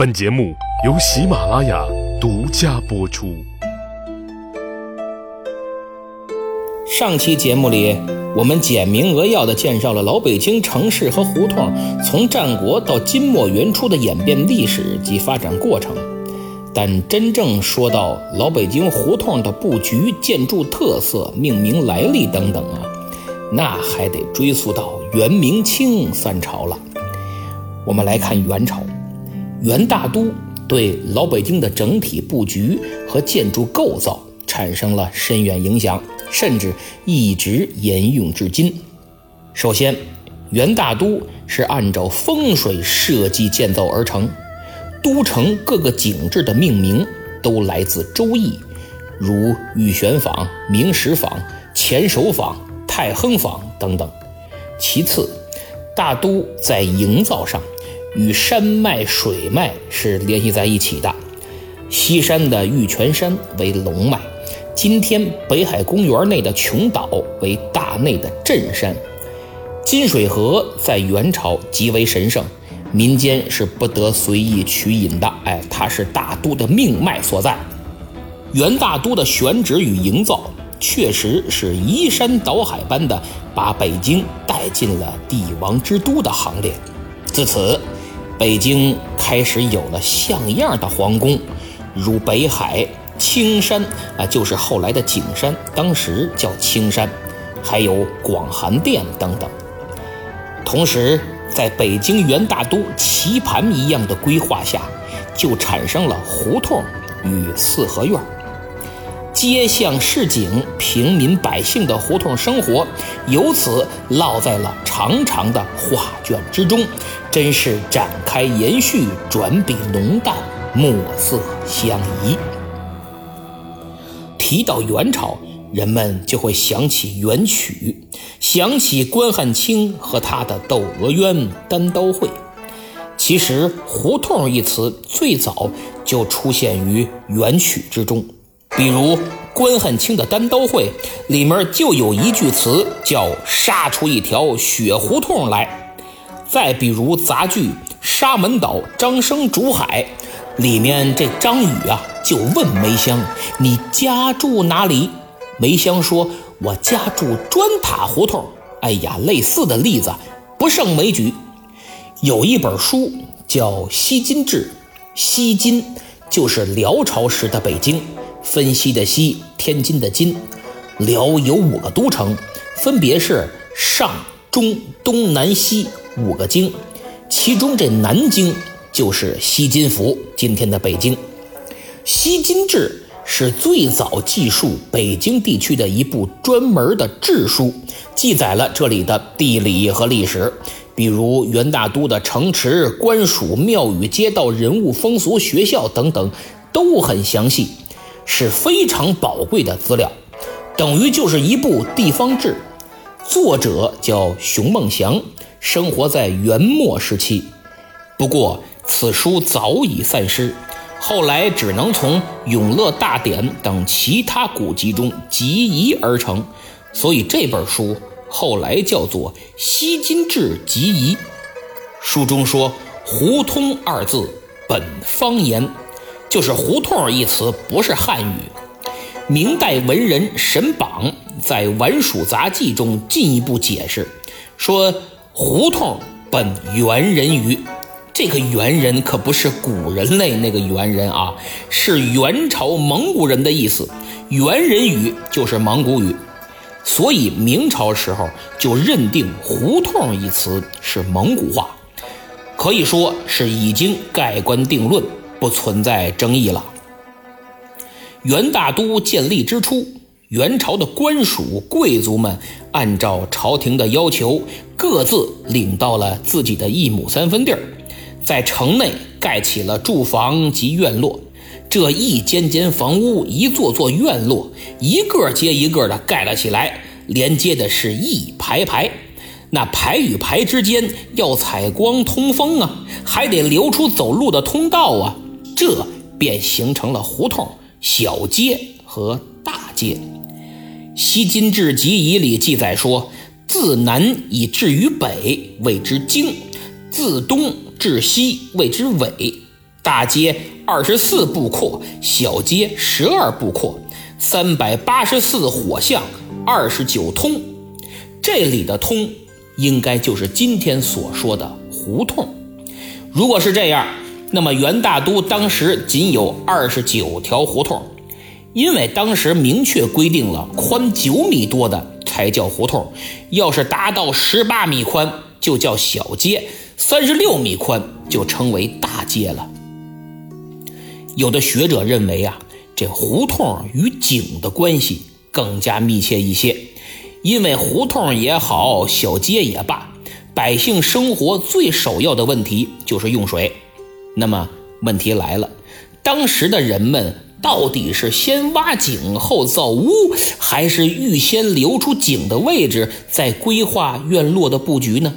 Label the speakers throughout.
Speaker 1: 本节目由喜马拉雅独家播出。
Speaker 2: 上期节目里，我们简明扼要地介绍了老北京城市和胡同从战国到金末元初的演变历史及发展过程。但真正说到老北京胡同的布局、建筑特色、命名来历等等啊，那还得追溯到元、明、清三朝了。我们来看元朝。元大都对老北京的整体布局和建筑构造产生了深远影响，甚至一直沿用至今。首先，元大都是按照风水设计建造而成，都城各个景致的命名都来自《周易》，如玉玄坊、明石坊、前首坊、太亨坊等等。其次，大都在营造上。与山脉、水脉是联系在一起的。西山的玉泉山为龙脉，今天北海公园内的琼岛为大内的镇山。金水河在元朝极为神圣，民间是不得随意取饮的。哎，它是大都的命脉所在。元大都的选址与营造，确实是移山倒海般的把北京带进了帝王之都的行列。自此。北京开始有了像样的皇宫，如北海、青山啊，就是后来的景山，当时叫青山，还有广寒殿等等。同时，在北京元大都棋盘一样的规划下，就产生了胡同与四合院。街巷市井、平民百姓的胡同生活，由此烙在了长长的画卷之中，真是展开延续，转笔浓淡，墨色相宜。提到元朝，人们就会想起元曲，想起关汉卿和他的《窦娥冤》《单刀会》。其实“胡同”一词最早就出现于元曲之中。比如关汉卿的《单刀会》里面就有一句词叫“杀出一条血胡同来”。再比如杂剧《沙门岛张生竹海》里面这张宇啊就问梅香：“你家住哪里？”梅香说：“我家住砖塔胡同。”哎呀，类似的例子不胜枚举。有一本书叫《西京志》，西京就是辽朝时的北京。分析的西，天津的津，辽有五个都城，分别是上、中、东南西五个京，其中这南京就是西京府，今天的北京。《西京志》是最早记述北京地区的一部专门的志书，记载了这里的地理和历史，比如元大都的城池、官署、庙宇、街道、人物、风俗、学校等等，都很详细。是非常宝贵的资料，等于就是一部地方志。作者叫熊梦祥，生活在元末时期。不过此书早已散失，后来只能从《永乐大典》等其他古籍中集遗而成，所以这本书后来叫做《西京志集遗》。书中说“胡通”二字本方言。就是“胡同”一词不是汉语。明代文人沈榜在《晚蜀杂记》中进一步解释，说“胡同本猿人语”，这个猿人可不是古人类那个猿人啊，是元朝蒙古人的意思。猿人语就是蒙古语，所以明朝时候就认定“胡同”一词是蒙古话，可以说是已经盖棺定论。不存在争议了。元大都建立之初，元朝的官属贵族们按照朝廷的要求，各自领到了自己的一亩三分地儿，在城内盖起了住房及院落。这一间间房屋，一座座院落，一个接一个的盖了起来，连接的是一排排。那排与排之间要采光通风啊，还得留出走路的通道啊。这便形成了胡同、小街和大街。《西京志集遗》里记载说：“自南以至于北，谓之京；自东至西，谓之纬。大街二十四步阔，小街十二步阔，三百八十四火巷，二十九通。这里的通，应该就是今天所说的胡同。如果是这样，那么元大都当时仅有二十九条胡同，因为当时明确规定了宽九米多的才叫胡同，要是达到十八米宽就叫小街，三十六米宽就称为大街了。有的学者认为啊，这胡同与井的关系更加密切一些，因为胡同也好，小街也罢，百姓生活最首要的问题就是用水。那么问题来了，当时的人们到底是先挖井后造屋，还是预先留出井的位置再规划院落的布局呢？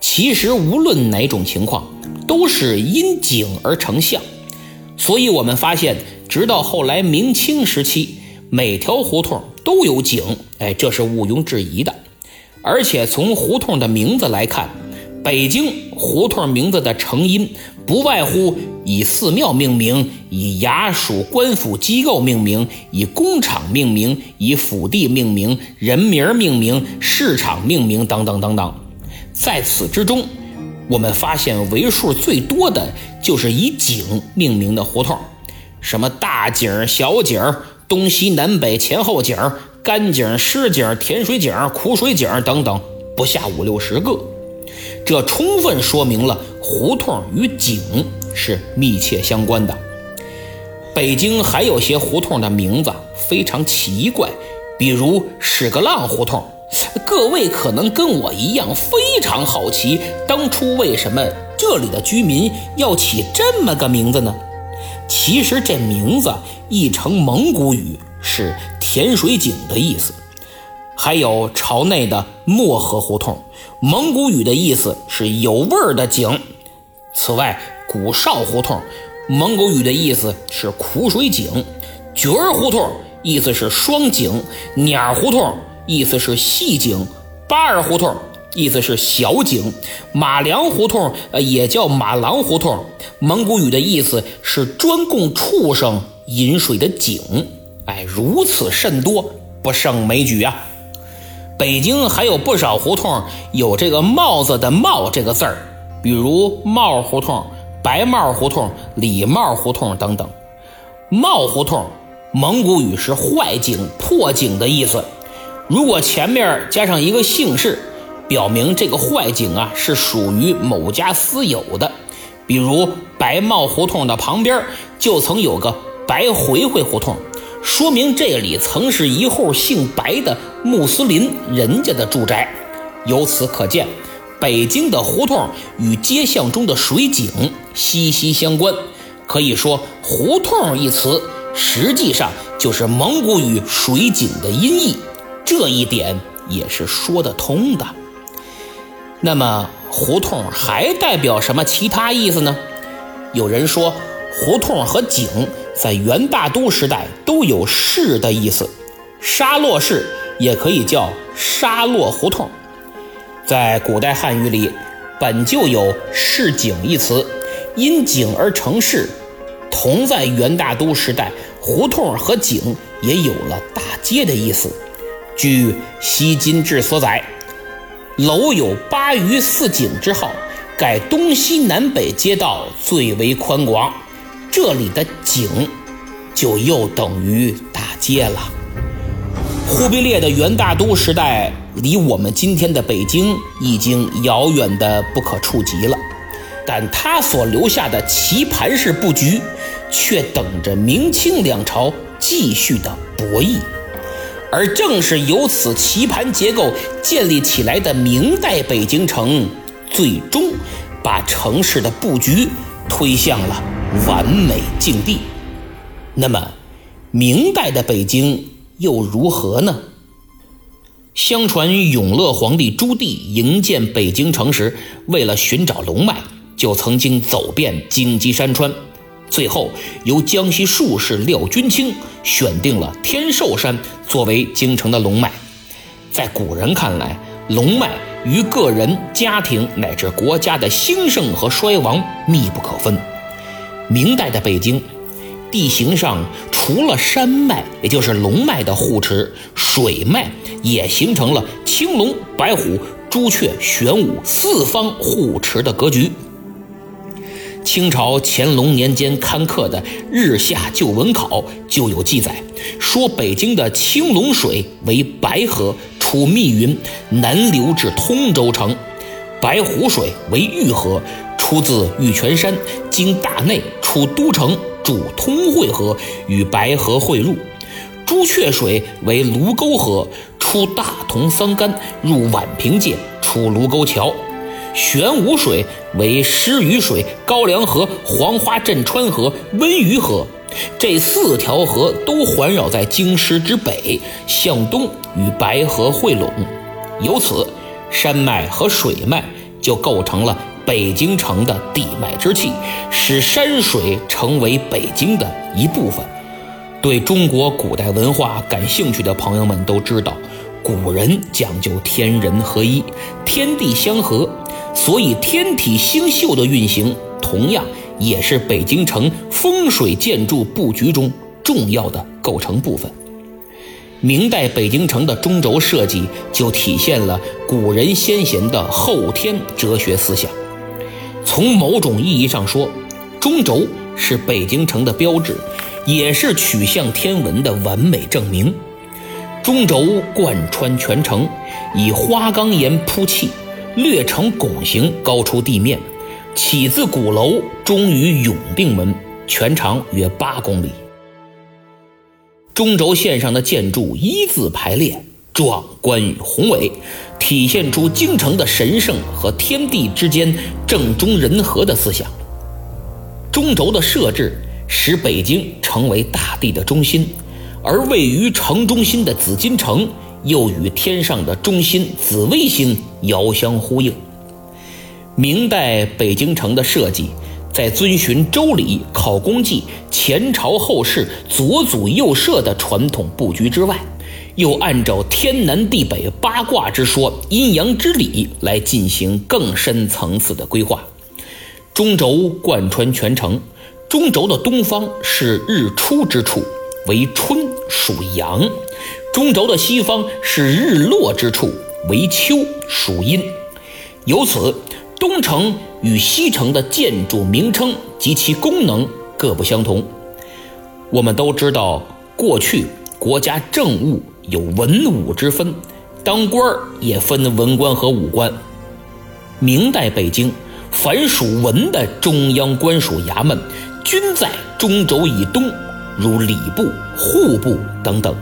Speaker 2: 其实无论哪种情况，都是因井而成巷。所以，我们发现，直到后来明清时期，每条胡同都有井，哎，这是毋庸置疑的。而且从胡同的名字来看，北京胡同名字的成因不外乎以寺庙命名、以衙署官府机构命名、以工厂命名、以府地命名、人名命名、市场命名等等等等。在此之中。我们发现为数最多的就是以井命名的胡同，什么大井、小井、东西南北前后井、干井、湿井、甜水井、苦水井等等，不下五六十个。这充分说明了胡同与井是密切相关的。北京还有些胡同的名字非常奇怪，比如屎个浪胡同。各位可能跟我一样非常好奇，当初为什么这里的居民要起这么个名字呢？其实这名字译成蒙古语是“甜水井”的意思。还有朝内的漠河胡同，蒙古语的意思是有味儿的井。此外，古少胡同，蒙古语的意思是苦水井。角儿胡同意思是双井。鸟胡同。意思是细井，八二胡同意思是小井，马良胡同呃也叫马郎胡同，蒙古语的意思是专供畜生饮水的井。哎，如此甚多，不胜枚举啊。北京还有不少胡同有这个帽子的帽这个字儿，比如帽胡同、白帽胡同、李帽胡同等等。帽胡同，蒙古语是坏井、破井的意思。如果前面加上一个姓氏，表明这个坏井啊是属于某家私有的，比如白帽胡同的旁边就曾有个白回回胡同，说明这里曾是一户姓白的穆斯林人家的住宅。由此可见，北京的胡同与街巷中的水井息息相关。可以说，“胡同”一词实际上就是蒙古语“水井”的音译。这一点也是说得通的。那么，胡同还代表什么其他意思呢？有人说，胡同和井在元大都时代都有市的意思，沙洛市也可以叫沙洛胡同。在古代汉语里，本就有市井一词，因井而成市。同在元大都时代，胡同和井也有了大街的意思。据《西金志》所载，楼有八隅四井之号，盖东西南北街道最为宽广。这里的井，就又等于大街了。忽必烈的元大都时代，离我们今天的北京已经遥远的不可触及了，但他所留下的棋盘式布局，却等着明清两朝继续的博弈。而正是由此棋盘结构建立起来的明代北京城，最终把城市的布局推向了完美境地。那么，明代的北京又如何呢？相传永乐皇帝朱棣营建北京城时，为了寻找龙脉，就曾经走遍荆棘山川。最后，由江西术士廖君清选定了天寿山作为京城的龙脉。在古人看来，龙脉与个人、家庭乃至国家的兴盛和衰亡密不可分。明代的北京，地形上除了山脉，也就是龙脉的护持，水脉也形成了青龙、白虎、朱雀、玄武四方护持的格局。清朝乾隆年间刊刻的《日下旧文考》就有记载，说北京的青龙水为白河，出密云，南流至通州城；白虎水为玉河，出自玉泉山，经大内出都城，主通惠河，与白河汇入；朱雀水为卢沟河，出大同桑干，入宛平界，出卢沟桥。玄武水为施雨水、高梁河、黄花镇川河、温榆河，这四条河都环绕在京师之北，向东与白河汇拢，由此山脉和水脉就构成了北京城的地脉之气，使山水成为北京的一部分。对中国古代文化感兴趣的朋友们都知道，古人讲究天人合一，天地相合。所以，天体星宿的运行同样也是北京城风水建筑布局中重要的构成部分。明代北京城的中轴设计就体现了古人先贤的后天哲学思想。从某种意义上说，中轴是北京城的标志，也是取向天文的完美证明。中轴贯穿全城，以花岗岩铺砌。略呈拱形，高出地面，起自鼓楼，终于永定门，全长约八公里。中轴线上的建筑一字排列，壮观与宏伟，体现出京城的神圣和天地之间正中人和的思想。中轴的设置使北京成为大地的中心，而位于城中心的紫禁城。又与天上的中心紫微星遥相呼应。明代北京城的设计，在遵循周礼、考功绩、前朝后世、左祖右社的传统布局之外，又按照天南地北八卦之说、阴阳之理来进行更深层次的规划。中轴贯穿全城，中轴的东方是日出之处，为春，属阳。中轴的西方是日落之处，为秋，属阴。由此，东城与西城的建筑名称及其功能各不相同。我们都知道，过去国家政务有文武之分，当官儿也分文官和武官。明代北京，凡属文的中央官署衙门，均在中轴以东，如礼部、户部等等。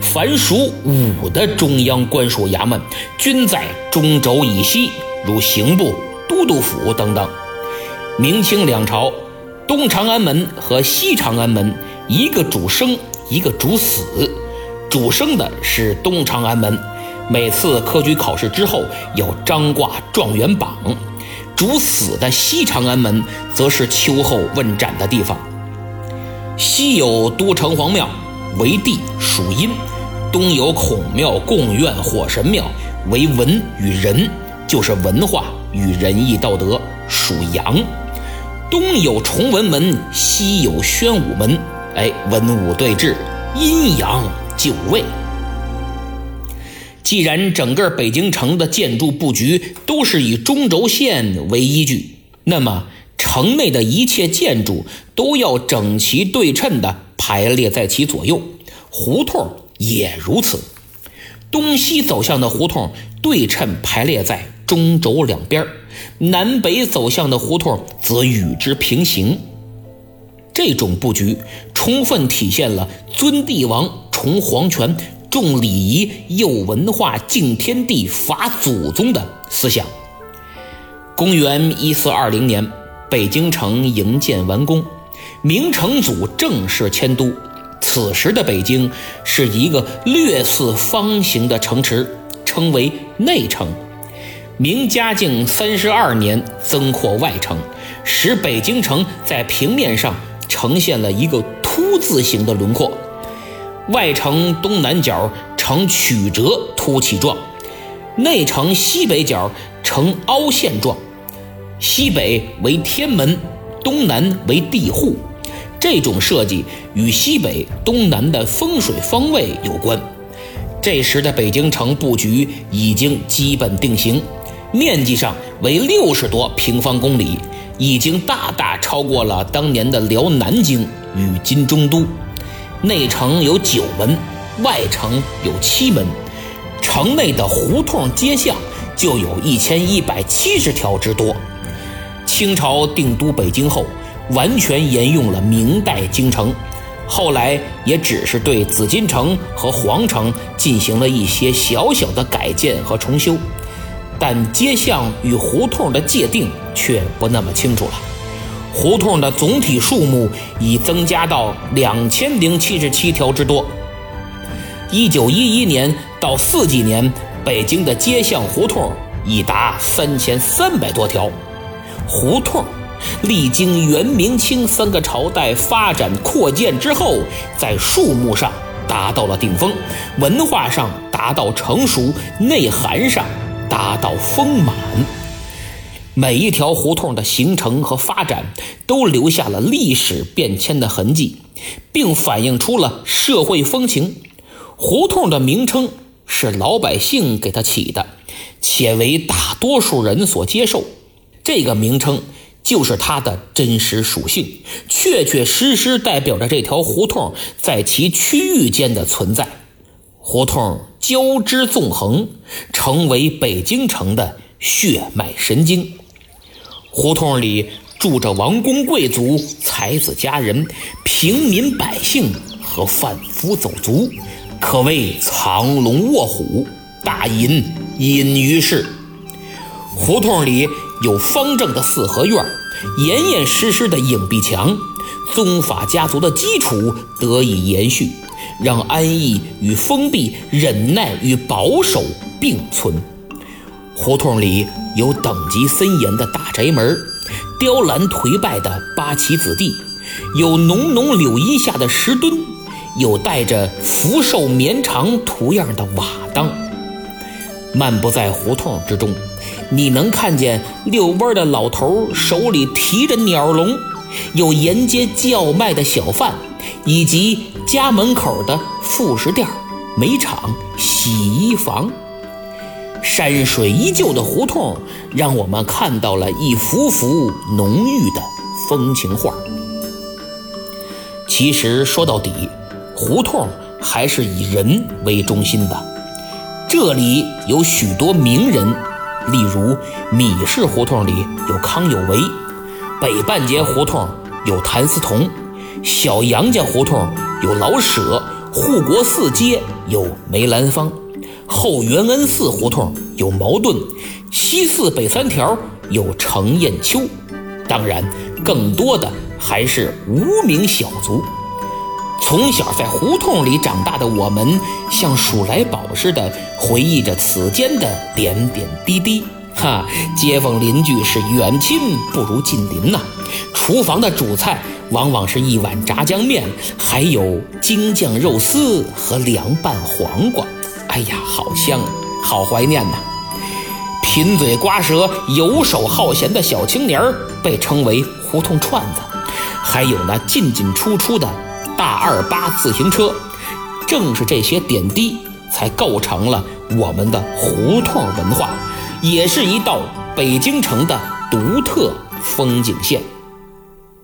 Speaker 2: 凡属武的中央官署衙门，均在中轴以西，如刑部、都督府等等。明清两朝，东长安门和西长安门，一个主生，一个主死。主生的是东长安门，每次科举考试之后要张挂状元榜；主死的西长安门，则是秋后问斩的地方。西有都城隍庙。为地属阴，东有孔庙、贡院、火神庙，为文与仁，就是文化与仁义道德，属阳。东有崇文门，西有宣武门，哎，文武对峙，阴阳就位。既然整个北京城的建筑布局都是以中轴线为依据，那么城内的一切建筑都要整齐对称的。排列在其左右，胡同也如此。东西走向的胡同对称排列在中轴两边，南北走向的胡同则与之平行。这种布局充分体现了尊帝王、崇皇权、重礼仪、佑文化、敬天地、法祖宗的思想。公元一四二零年，北京城营建完工。明成祖正式迁都，此时的北京是一个略似方形的城池，称为内城。明嘉靖三十二年增扩外城，使北京城在平面上呈现了一个凸字形的轮廓，外城东南角呈曲折凸起状，内城西北角呈凹陷状，西北为天门。东南为地户，这种设计与西北、东南的风水方位有关。这时的北京城布局已经基本定型，面积上为六十多平方公里，已经大大超过了当年的辽南京与金中都。内城有九门，外城有七门，城内的胡同街巷就有一千一百七十条之多。清朝定都北京后，完全沿用了明代京城。后来也只是对紫禁城和皇城进行了一些小小的改建和重修，但街巷与胡同的界定却不那么清楚了。胡同的总体数目已增加到两千零七十七条之多。一九一一年到四几年，北京的街巷胡同已达三千三百多条。胡同。历经元、明、清三个朝代发展扩建之后，在数目上达到了顶峰，文化上达到成熟，内涵上达到丰满。每一条胡同的形成和发展，都留下了历史变迁的痕迹，并反映出了社会风情。胡同的名称是老百姓给它起的，且为大多数人所接受。这个名称。就是它的真实属性，确确实实代表着这条胡同在其区域间的存在。胡同交织纵横，成为北京城的血脉神经。胡同里住着王公贵族、才子佳人、平民百姓和贩夫走卒，可谓藏龙卧虎，大隐隐于市。胡同里。有方正的四合院，严严实实的影壁墙，宗法家族的基础得以延续，让安逸与封闭、忍耐与保守并存。胡同里有等级森严的大宅门，雕栏颓败的八旗子弟，有浓浓柳荫下的石墩，有带着福寿绵长图样的瓦当。漫步在胡同之中。你能看见遛弯的老头手里提着鸟笼，有沿街叫卖的小贩，以及家门口的副食店、煤厂、洗衣房。山水依旧的胡同，让我们看到了一幅幅浓郁的风情画。其实说到底，胡同还是以人为中心的，这里有许多名人。例如，米市胡同里有康有为，北半截胡同有谭嗣同，小杨家胡同有老舍，护国寺街有梅兰芳，后元恩寺胡同有茅盾，西四北三条有程砚秋。当然，更多的还是无名小卒。从小在胡同里长大的我们，像数来宝似的回忆着此间的点点滴滴。哈，街坊邻居是远亲不如近邻呐。厨房的主菜往往是一碗炸酱面，还有京酱肉丝和凉拌黄瓜。哎呀，好香，好怀念呐！贫嘴瓜舌、游手好闲的小青年儿被称为胡同串子，还有那进进出出的。大二八自行车，正是这些点滴，才构成了我们的胡同文化，也是一道北京城的独特风景线。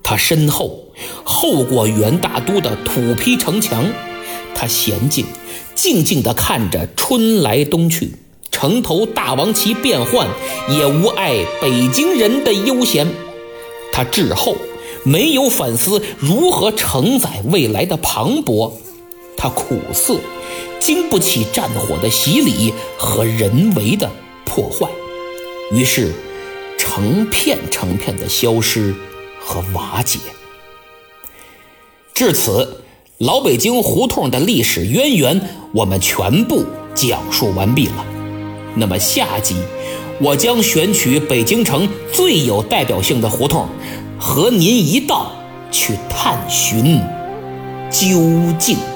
Speaker 2: 它深厚，厚过元大都的土坯城墙；它娴静，静静地看着春来冬去，城头大王旗变换，也无碍北京人的悠闲。它滞后。没有反思如何承载未来的磅礴，它苦涩，经不起战火的洗礼和人为的破坏，于是成片成片的消失和瓦解。至此，老北京胡同的历史渊源我们全部讲述完毕了。那么下集，我将选取北京城最有代表性的胡同。和您一道去探寻究竟。